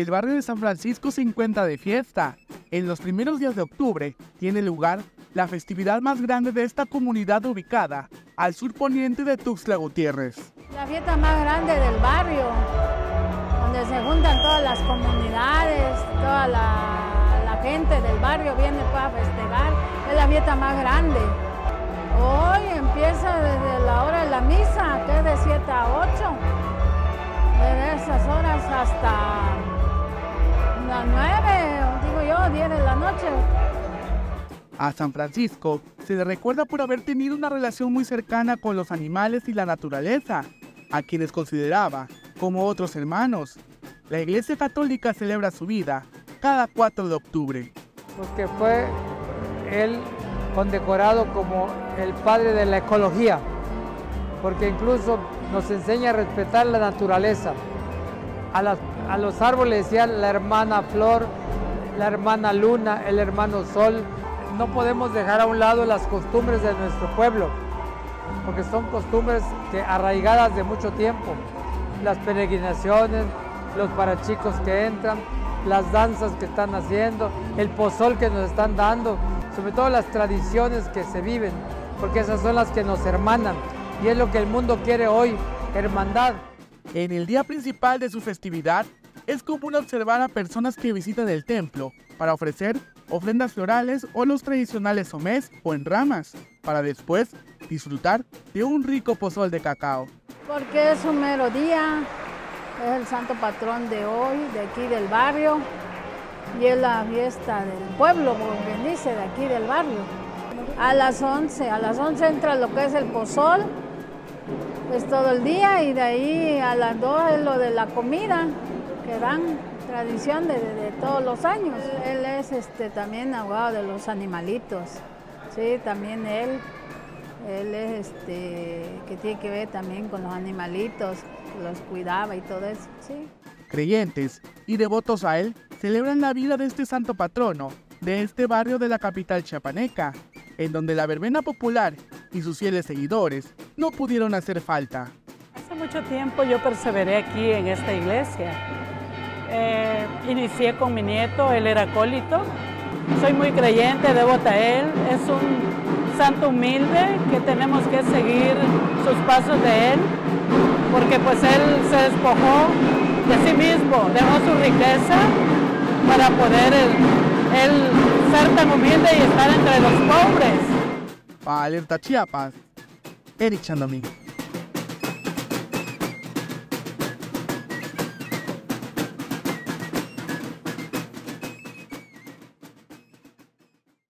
el barrio de San Francisco se encuentra de fiesta. En los primeros días de octubre tiene lugar la festividad más grande de esta comunidad ubicada al sur poniente de Tuxtla Gutiérrez. La fiesta más grande del barrio, donde se juntan todas las comunidades, toda la, gente del barrio viene para festejar. Es la fiesta más grande. Hoy A San Francisco se le recuerda por haber tenido una relación muy cercana con los animales y la naturaleza, a quienes consideraba como otros hermanos. La Iglesia Católica celebra su vida cada 4 de octubre. Porque fue él condecorado como el padre de la ecología, porque incluso nos enseña a respetar la naturaleza. A, a los árboles decía la hermana flor, la hermana luna, el hermano sol, no podemos dejar a un lado las costumbres de nuestro pueblo, porque son costumbres que arraigadas de mucho tiempo. Las peregrinaciones, los parachicos que entran, las danzas que están haciendo, el pozol que nos están dando, sobre todo las tradiciones que se viven, porque esas son las que nos hermanan y es lo que el mundo quiere hoy, hermandad. En el día principal de su festividad, es común observar a personas que visitan el templo para ofrecer ofrendas florales o los tradicionales somés o en ramas, para después disfrutar de un rico pozol de cacao. Porque es un mero día, es el santo patrón de hoy, de aquí del barrio, y es la fiesta del pueblo, como bien dice, de aquí del barrio. A las 11, a las 11 entra lo que es el pozol, es todo el día, y de ahí a las 2 es lo de la comida que dan tradición de, todos los años. Él es este, también abogado de los animalitos, sí, también él, él es este, que tiene que ver también con los animalitos, los cuidaba y todo eso, sí. Creyentes y devotos a él celebran la vida de este santo patrono de este barrio de la capital chiapaneca, en donde la verbena popular y sus fieles seguidores no pudieron hacer falta. Hace mucho tiempo yo perseveré aquí en esta iglesia eh, inicié con mi nieto, él era acólito. Soy muy creyente, devota a él. Es un santo humilde que tenemos que seguir sus pasos de él, porque pues él se despojó de sí mismo, dejó su riqueza para poder él, ser tan humilde y estar entre los pobres. Para Alerta Chiapas, Eric Chandomí.